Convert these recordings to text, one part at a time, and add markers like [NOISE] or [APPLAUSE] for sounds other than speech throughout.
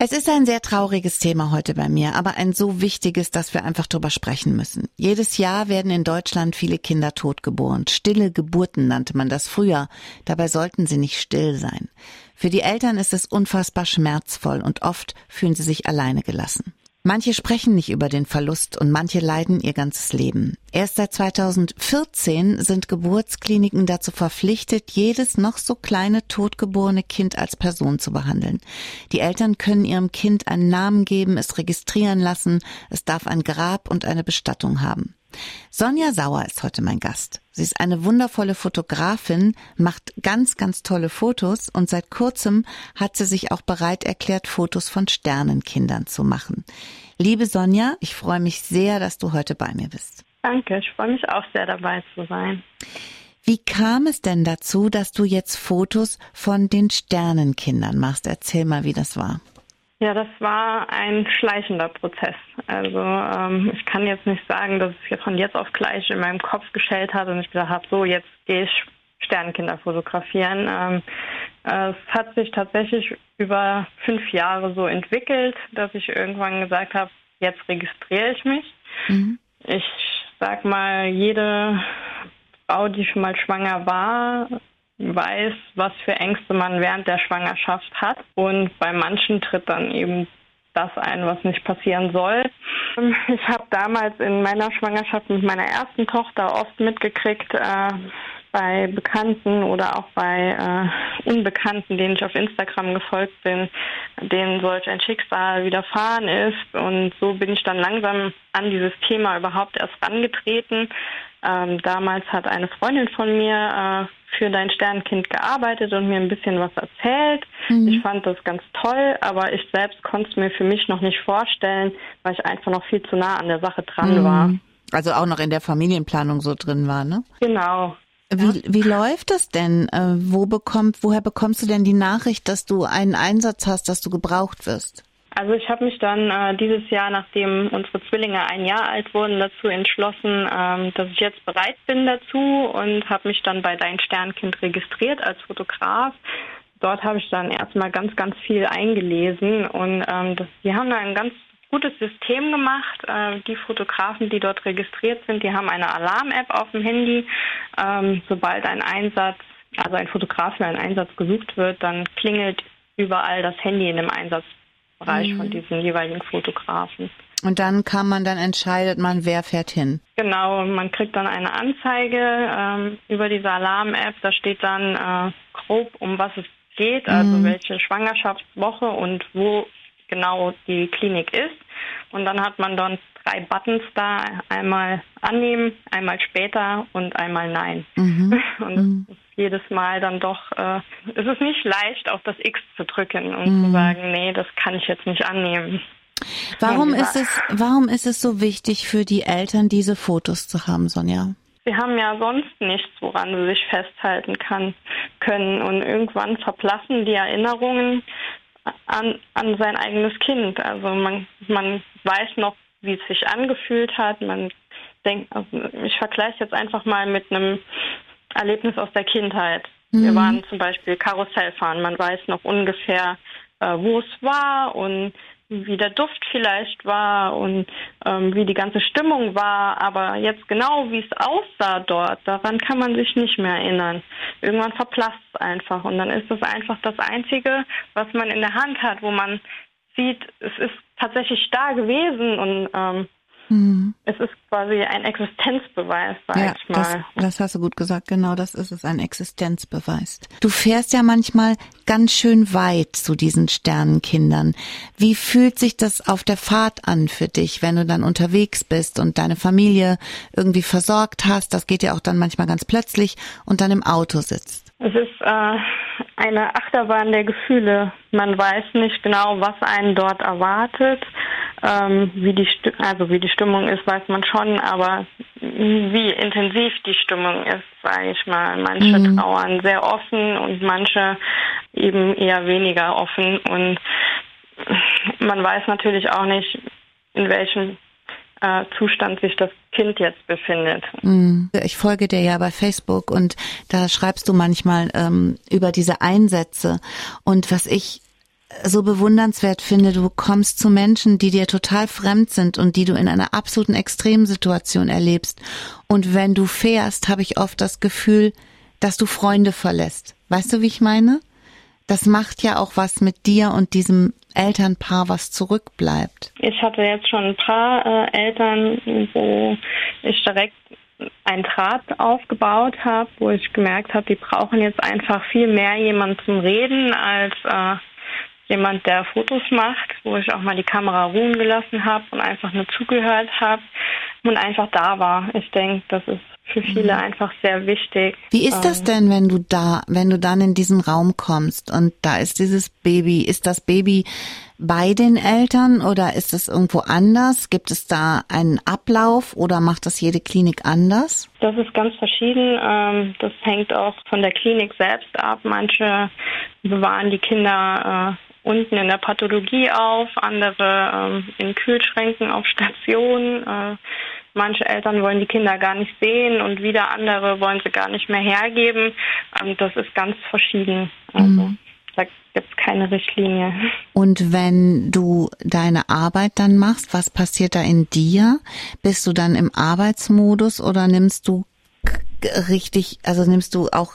Es ist ein sehr trauriges Thema heute bei mir, aber ein so wichtiges, dass wir einfach drüber sprechen müssen. Jedes Jahr werden in Deutschland viele Kinder totgeboren. Stille Geburten nannte man das früher. Dabei sollten sie nicht still sein. Für die Eltern ist es unfassbar schmerzvoll und oft fühlen sie sich alleine gelassen. Manche sprechen nicht über den Verlust und manche leiden ihr ganzes Leben. Erst seit 2014 sind Geburtskliniken dazu verpflichtet, jedes noch so kleine totgeborene Kind als Person zu behandeln. Die Eltern können ihrem Kind einen Namen geben, es registrieren lassen, es darf ein Grab und eine Bestattung haben. Sonja Sauer ist heute mein Gast. Sie ist eine wundervolle Fotografin, macht ganz, ganz tolle Fotos und seit kurzem hat sie sich auch bereit erklärt, Fotos von Sternenkindern zu machen. Liebe Sonja, ich freue mich sehr, dass du heute bei mir bist. Danke, ich freue mich auch sehr dabei zu sein. Wie kam es denn dazu, dass du jetzt Fotos von den Sternenkindern machst? Erzähl mal, wie das war. Ja, das war ein schleichender Prozess. Also ähm, ich kann jetzt nicht sagen, dass es von jetzt auf gleich in meinem Kopf geschält hat und ich gesagt habe, so jetzt gehe ich Sternkinder fotografieren. Ähm, es hat sich tatsächlich über fünf Jahre so entwickelt, dass ich irgendwann gesagt habe, jetzt registriere ich mich. Mhm. Ich sag mal, jede Frau, die schon mal schwanger war, weiß, was für Ängste man während der Schwangerschaft hat. Und bei manchen tritt dann eben das ein, was nicht passieren soll. Ich habe damals in meiner Schwangerschaft mit meiner ersten Tochter oft mitgekriegt, äh, bei Bekannten oder auch bei äh, Unbekannten, denen ich auf Instagram gefolgt bin, denen solch ein Schicksal widerfahren ist. Und so bin ich dann langsam an dieses Thema überhaupt erst rangetreten. Ähm, damals hat eine Freundin von mir äh, für dein Sternkind gearbeitet und mir ein bisschen was erzählt. Mhm. Ich fand das ganz toll, aber ich selbst konnte es mir für mich noch nicht vorstellen, weil ich einfach noch viel zu nah an der Sache dran mhm. war. Also auch noch in der Familienplanung so drin war, ne? Genau. Wie, wie läuft das denn? Äh, wo bekommt, woher bekommst du denn die Nachricht, dass du einen Einsatz hast, dass du gebraucht wirst? Also ich habe mich dann äh, dieses Jahr, nachdem unsere Zwillinge ein Jahr alt wurden, dazu entschlossen, ähm, dass ich jetzt bereit bin dazu und habe mich dann bei Dein Sternkind registriert als Fotograf. Dort habe ich dann erstmal ganz, ganz viel eingelesen und ähm, das, die haben da ein ganz gutes System gemacht. Äh, die Fotografen, die dort registriert sind, die haben eine Alarm-App auf dem Handy. Ähm, sobald ein Einsatz, also ein Fotograf für einen Einsatz gesucht wird, dann klingelt überall das Handy in dem Einsatzbereich mhm. von diesen jeweiligen Fotografen. Und dann kann man, dann entscheidet man, wer fährt hin. Genau, man kriegt dann eine Anzeige ähm, über diese Alarm-App. Da steht dann äh, grob, um was es geht, also mhm. welche Schwangerschaftswoche und wo genau die Klinik ist. Und dann hat man dann drei Buttons da, einmal annehmen, einmal später und einmal nein. Mhm. [LAUGHS] Und mhm. jedes Mal dann doch, äh, es ist nicht leicht, auf das X zu drücken und mhm. zu sagen, nee, das kann ich jetzt nicht annehmen. Warum ist es, warum ist es so wichtig für die Eltern, diese Fotos zu haben, Sonja? Sie haben ja sonst nichts, woran sie sich festhalten kann, können. Und irgendwann verblassen die Erinnerungen an, an sein eigenes Kind. Also man, man weiß noch, wie es sich angefühlt hat. Man denkt, also ich vergleiche jetzt einfach mal mit einem Erlebnis aus der Kindheit. Mhm. Wir waren zum Beispiel Karussellfahren. Man weiß noch ungefähr, äh, wo es war und wie der Duft vielleicht war und ähm, wie die ganze Stimmung war, aber jetzt genau wie es aussah dort, daran kann man sich nicht mehr erinnern. Irgendwann verblasst es einfach und dann ist es einfach das Einzige, was man in der Hand hat, wo man sieht, es ist tatsächlich da gewesen und ähm, Mhm. Es ist quasi ein Existenzbeweis, sag ja, ich mal. Das, das hast du gut gesagt, genau das ist es, ein Existenzbeweis. Du fährst ja manchmal ganz schön weit zu diesen Sternenkindern. Wie fühlt sich das auf der Fahrt an für dich, wenn du dann unterwegs bist und deine Familie irgendwie versorgt hast? Das geht ja auch dann manchmal ganz plötzlich und dann im Auto sitzt. Es ist äh, eine Achterbahn der Gefühle. Man weiß nicht genau, was einen dort erwartet. Ähm, wie die also wie die Stimmung ist, weiß man schon, aber wie intensiv die Stimmung ist, sage ich mal. Manche mhm. trauern sehr offen und manche eben eher weniger offen und man weiß natürlich auch nicht, in welchem äh, Zustand sich das Kind jetzt befindet. Mhm. Ich folge dir ja bei Facebook und da schreibst du manchmal ähm, über diese Einsätze und was ich so bewundernswert finde, du kommst zu Menschen, die dir total fremd sind und die du in einer absoluten Extremsituation erlebst. Und wenn du fährst, habe ich oft das Gefühl, dass du Freunde verlässt. Weißt du, wie ich meine? Das macht ja auch was mit dir und diesem Elternpaar, was zurückbleibt. Ich hatte jetzt schon ein paar äh, Eltern, wo ich direkt ein Draht aufgebaut habe, wo ich gemerkt habe, die brauchen jetzt einfach viel mehr jemanden zum Reden als äh, jemand, der Fotos macht, wo ich auch mal die Kamera ruhen gelassen habe und einfach nur zugehört habe und einfach da war. Ich denke, das ist für viele mhm. einfach sehr wichtig. Wie ist das ähm, denn, wenn du da, wenn du dann in diesen Raum kommst und da ist dieses Baby, ist das Baby bei den Eltern oder ist es irgendwo anders? Gibt es da einen Ablauf oder macht das jede Klinik anders? Das ist ganz verschieden. Ähm, das hängt auch von der Klinik selbst ab. Manche bewahren die Kinder äh, unten in der Pathologie auf, andere ähm, in Kühlschränken auf Stationen. Manche Eltern wollen die Kinder gar nicht sehen und wieder andere wollen sie gar nicht mehr hergeben. Ähm, das ist ganz verschieden. Also. Mhm da gibt es keine Richtlinie. Und wenn du deine Arbeit dann machst, was passiert da in dir? Bist du dann im Arbeitsmodus oder nimmst du richtig, also nimmst du auch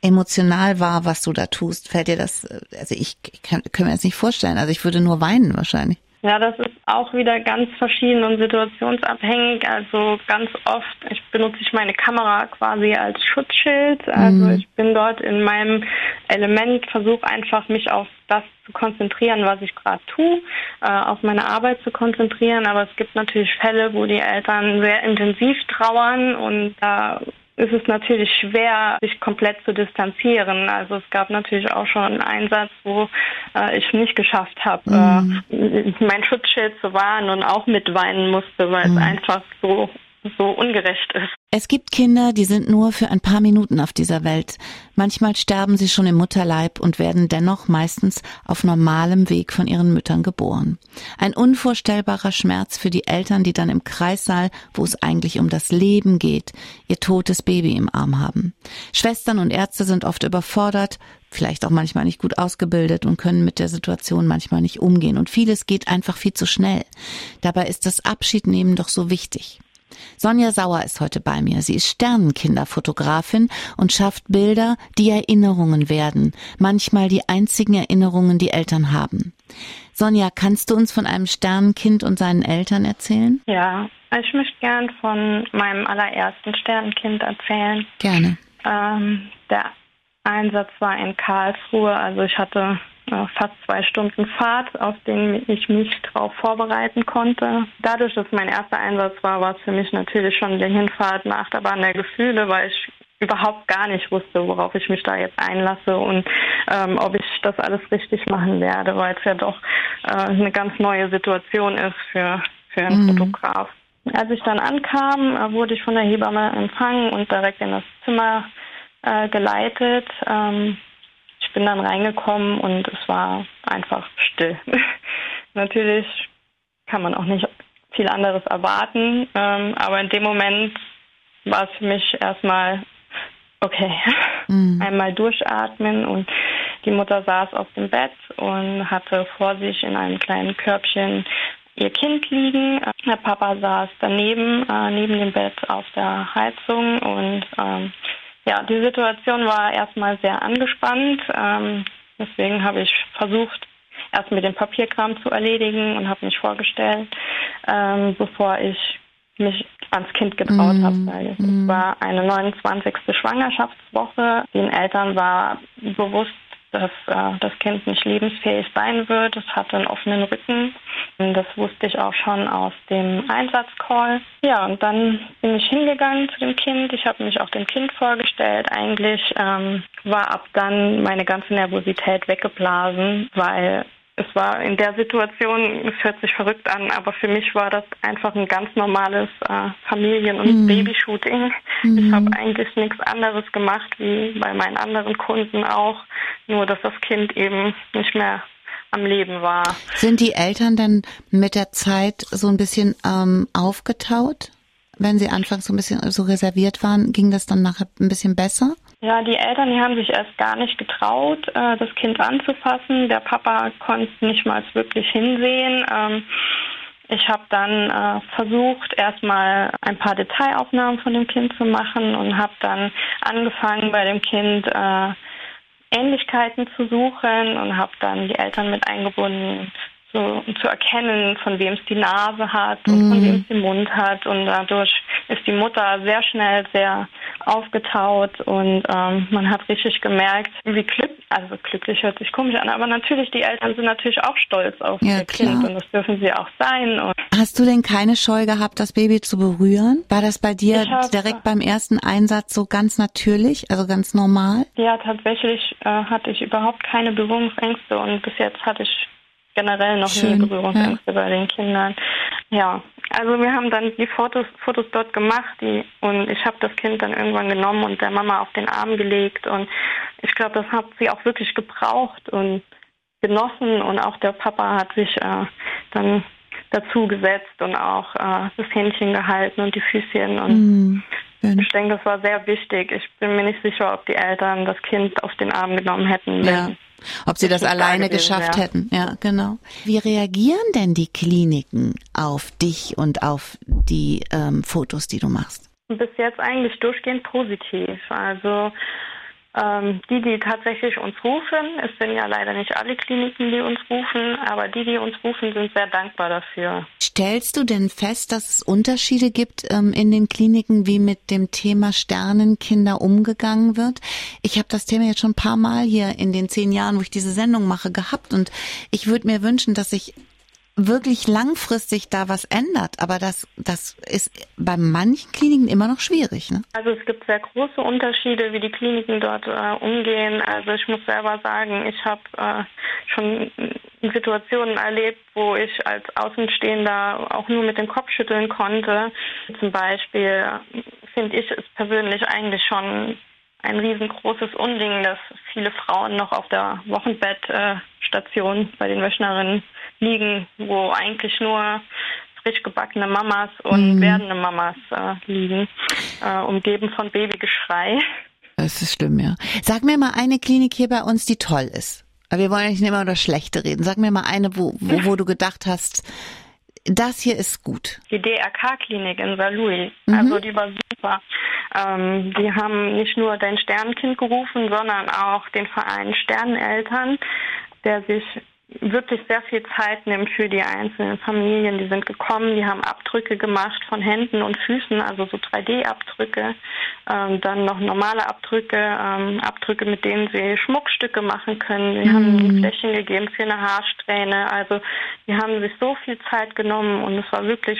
emotional wahr, was du da tust? Fällt dir das, also ich, ich kann, kann mir das nicht vorstellen. Also ich würde nur weinen wahrscheinlich. Ja, das ist auch wieder ganz verschieden und situationsabhängig. Also ganz oft ich benutze ich meine Kamera quasi als Schutzschild. Also mhm. ich bin dort in meinem Element, versuche einfach mich auf das zu konzentrieren, was ich gerade tue, äh, auf meine Arbeit zu konzentrieren. Aber es gibt natürlich Fälle, wo die Eltern sehr intensiv trauern und da äh, ist es natürlich schwer, sich komplett zu distanzieren. Also es gab natürlich auch schon einen Einsatz, wo äh, ich nicht geschafft habe, mhm. äh, mein Schutzschild zu wahren und auch mitweinen musste, weil mhm. es einfach so so ungerecht ist. Es gibt Kinder, die sind nur für ein paar Minuten auf dieser Welt. Manchmal sterben sie schon im Mutterleib und werden dennoch meistens auf normalem Weg von ihren Müttern geboren. Ein unvorstellbarer Schmerz für die Eltern, die dann im Kreissaal, wo es eigentlich um das Leben geht, ihr totes Baby im Arm haben. Schwestern und Ärzte sind oft überfordert, vielleicht auch manchmal nicht gut ausgebildet und können mit der Situation manchmal nicht umgehen. Und vieles geht einfach viel zu schnell. Dabei ist das Abschiednehmen doch so wichtig. Sonja Sauer ist heute bei mir. Sie ist Sternenkinderfotografin und schafft Bilder, die Erinnerungen werden, manchmal die einzigen Erinnerungen, die Eltern haben. Sonja, kannst du uns von einem Sternenkind und seinen Eltern erzählen? Ja, ich möchte gern von meinem allerersten Sternenkind erzählen. Gerne. Ähm, der Einsatz war in Karlsruhe, also ich hatte fast zwei Stunden Fahrt, auf denen ich mich darauf vorbereiten konnte. Dadurch, dass mein erster Einsatz war, war es für mich natürlich schon die Hinfahrt nach der Bahn der Gefühle, weil ich überhaupt gar nicht wusste, worauf ich mich da jetzt einlasse und ähm, ob ich das alles richtig machen werde, weil es ja doch äh, eine ganz neue Situation ist für, für einen mhm. Fotograf. Als ich dann ankam, äh, wurde ich von der Hebamme empfangen und direkt in das Zimmer äh, geleitet. Ähm, ich bin dann reingekommen und es war einfach still. [LAUGHS] Natürlich kann man auch nicht viel anderes erwarten, ähm, aber in dem Moment war es für mich erstmal okay, mhm. [LAUGHS] einmal durchatmen und die Mutter saß auf dem Bett und hatte vor sich in einem kleinen Körbchen ihr Kind liegen. Der Papa saß daneben, äh, neben dem Bett auf der Heizung und ähm, ja, die Situation war erstmal sehr angespannt. Ähm, deswegen habe ich versucht, erst mit dem Papierkram zu erledigen und habe mich vorgestellt, ähm, bevor ich mich ans Kind getraut mm. habe. Weil es mm. war eine 29. Schwangerschaftswoche. Den Eltern war bewusst, dass äh, das Kind nicht lebensfähig sein wird. Es hatte einen offenen Rücken. Das wusste ich auch schon aus dem Einsatzcall. Ja, und dann bin ich hingegangen zu dem Kind. Ich habe mich auch dem Kind vorgestellt. Eigentlich ähm, war ab dann meine ganze Nervosität weggeblasen, weil es war in der Situation, es hört sich verrückt an, aber für mich war das einfach ein ganz normales äh, Familien- und mhm. Babyshooting. Mhm. Ich habe eigentlich nichts anderes gemacht wie bei meinen anderen Kunden auch, nur dass das Kind eben nicht mehr am Leben war. Sind die Eltern dann mit der Zeit so ein bisschen ähm, aufgetaut? Wenn sie anfangs so ein bisschen so reserviert waren, ging das dann nachher ein bisschen besser? Ja, die Eltern, die haben sich erst gar nicht getraut, äh, das Kind anzufassen. Der Papa konnte nicht mal wirklich hinsehen. Ähm, ich habe dann äh, versucht, erstmal ein paar Detailaufnahmen von dem Kind zu machen und habe dann angefangen, bei dem Kind äh, Ähnlichkeiten zu suchen und habe dann die Eltern mit eingebunden, so, zu erkennen, von wem es die Nase hat und von mhm. wem es den Mund hat. Und dadurch ist die Mutter sehr schnell sehr aufgetaut und ähm, man hat richtig gemerkt, wie glück also glücklich hört sich komisch an, aber natürlich, die Eltern sind natürlich auch stolz auf ja, ihr klar. Kind und das dürfen sie auch sein. Und Hast du denn keine Scheu gehabt, das Baby zu berühren? War das bei dir hab, direkt beim ersten Einsatz so ganz natürlich, also ganz normal? Ja, tatsächlich äh, hatte ich überhaupt keine Berührungsängste und bis jetzt hatte ich generell noch Schön, nie Berührungsängste ja. bei den Kindern. Ja, also wir haben dann die Fotos, Fotos dort gemacht die, und ich habe das Kind dann irgendwann genommen und der Mama auf den Arm gelegt und ich glaube, das hat sie auch wirklich gebraucht und genossen und auch der Papa hat sich äh, dann dazu gesetzt und auch äh, das Händchen gehalten und die Füßchen und mm. Ich denke, das war sehr wichtig. Ich bin mir nicht sicher, ob die Eltern das Kind auf den Arm genommen hätten, ja. Ob sie das, das alleine geschafft wäre. hätten. Ja, genau. Wie reagieren denn die Kliniken auf dich und auf die ähm, Fotos, die du machst? Bis jetzt eigentlich durchgehend positiv. Also ähm, die, die tatsächlich uns rufen, es sind ja leider nicht alle Kliniken, die uns rufen, aber die, die uns rufen, sind sehr dankbar dafür. Stellst du denn fest, dass es Unterschiede gibt ähm, in den Kliniken, wie mit dem Thema Sternenkinder umgegangen wird? Ich habe das Thema jetzt schon ein paar Mal hier in den zehn Jahren, wo ich diese Sendung mache, gehabt und ich würde mir wünschen, dass sich wirklich langfristig da was ändert. Aber das, das ist bei manchen Kliniken immer noch schwierig. Ne? Also es gibt sehr große Unterschiede, wie die Kliniken dort äh, umgehen. Also ich muss selber sagen, ich habe äh, schon Situationen erlebt, wo ich als Außenstehender auch nur mit dem Kopf schütteln konnte. Zum Beispiel finde ich es persönlich eigentlich schon ein riesengroßes Unding, dass viele Frauen noch auf der Wochenbettstation bei den Wöchnerinnen liegen, wo eigentlich nur frisch gebackene Mamas und mhm. werdende Mamas äh, liegen, äh, umgeben von Babygeschrei. Das ist schlimm, ja. Sag mir mal eine Klinik hier bei uns, die toll ist. Aber wir wollen nicht immer über schlechte reden. Sag mir mal eine, wo, wo, wo du gedacht hast, das hier ist gut. Die DRK-Klinik in St. Louis. Mhm. Also die war super. Ähm, die haben nicht nur dein Sternenkind gerufen, sondern auch den Verein Sterneneltern, der sich wirklich sehr viel Zeit nimmt für die einzelnen Familien. Die sind gekommen, die haben Abdrücke gemacht von Händen und Füßen, also so 3D-Abdrücke, ähm, dann noch normale Abdrücke, ähm, Abdrücke, mit denen sie Schmuckstücke machen können. Sie mhm. haben ein Fläschchen gegeben für eine Haarsträhne. Also die haben sich so viel Zeit genommen und es war wirklich,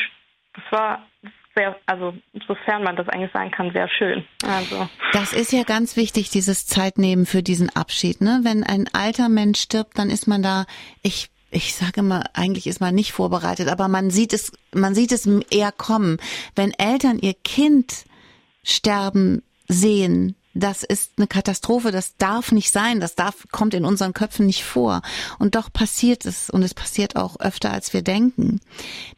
es war sehr, also sofern man das eigentlich sagen kann, sehr schön. Also. Das ist ja ganz wichtig, dieses Zeitnehmen für diesen Abschied. Ne? Wenn ein alter Mensch stirbt, dann ist man da, ich ich sage immer, eigentlich ist man nicht vorbereitet, aber man sieht es, man sieht es eher kommen. Wenn Eltern ihr Kind sterben sehen, das ist eine Katastrophe, das darf nicht sein, das darf, kommt in unseren Köpfen nicht vor. Und doch passiert es und es passiert auch öfter, als wir denken.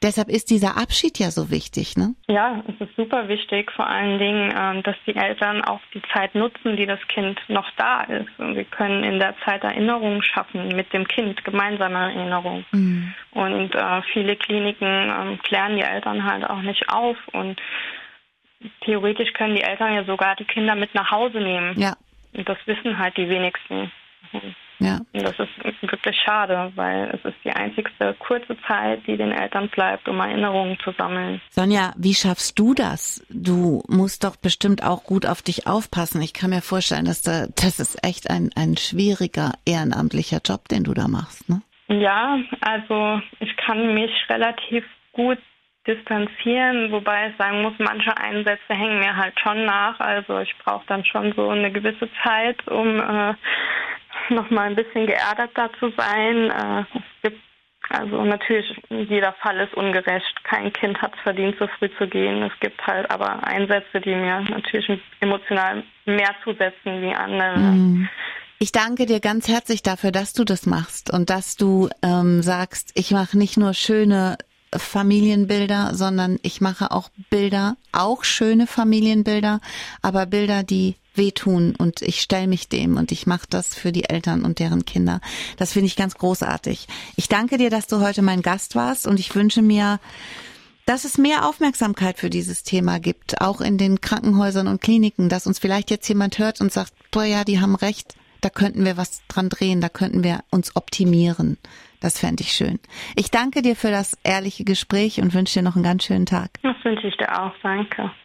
Deshalb ist dieser Abschied ja so wichtig, ne? Ja, es ist super wichtig, vor allen Dingen, ähm, dass die Eltern auch die Zeit nutzen, die das Kind noch da ist. Und wir können in der Zeit Erinnerungen schaffen mit dem Kind, gemeinsame Erinnerungen. Mhm. Und äh, viele Kliniken äh, klären die Eltern halt auch nicht auf und theoretisch können die Eltern ja sogar die Kinder mit nach Hause nehmen. Ja. Und das wissen halt die wenigsten. Ja. Und das ist wirklich schade, weil es ist die einzigste kurze Zeit, die den Eltern bleibt, um Erinnerungen zu sammeln. Sonja, wie schaffst du das? Du musst doch bestimmt auch gut auf dich aufpassen. Ich kann mir vorstellen, dass da, das ist echt ein, ein schwieriger ehrenamtlicher Job, den du da machst, ne? Ja, also ich kann mich relativ gut distanzieren, wobei ich sagen muss, manche Einsätze hängen mir halt schon nach. Also ich brauche dann schon so eine gewisse Zeit, um äh, nochmal ein bisschen geerdeter zu sein. Äh, es gibt also natürlich, jeder Fall ist ungerecht. Kein Kind hat es verdient, so früh zu gehen. Es gibt halt aber Einsätze, die mir natürlich emotional mehr zusetzen wie andere. Mm. Ich danke dir ganz herzlich dafür, dass du das machst und dass du ähm, sagst, ich mache nicht nur schöne Familienbilder, sondern ich mache auch Bilder, auch schöne Familienbilder, aber Bilder, die wehtun und ich stelle mich dem und ich mache das für die Eltern und deren Kinder. Das finde ich ganz großartig. Ich danke dir, dass du heute mein Gast warst und ich wünsche mir, dass es mehr Aufmerksamkeit für dieses Thema gibt, auch in den Krankenhäusern und Kliniken, dass uns vielleicht jetzt jemand hört und sagt, boah ja, die haben recht, da könnten wir was dran drehen, da könnten wir uns optimieren. Das fände ich schön. Ich danke dir für das ehrliche Gespräch und wünsche dir noch einen ganz schönen Tag. Das wünsche ich dir auch. Danke.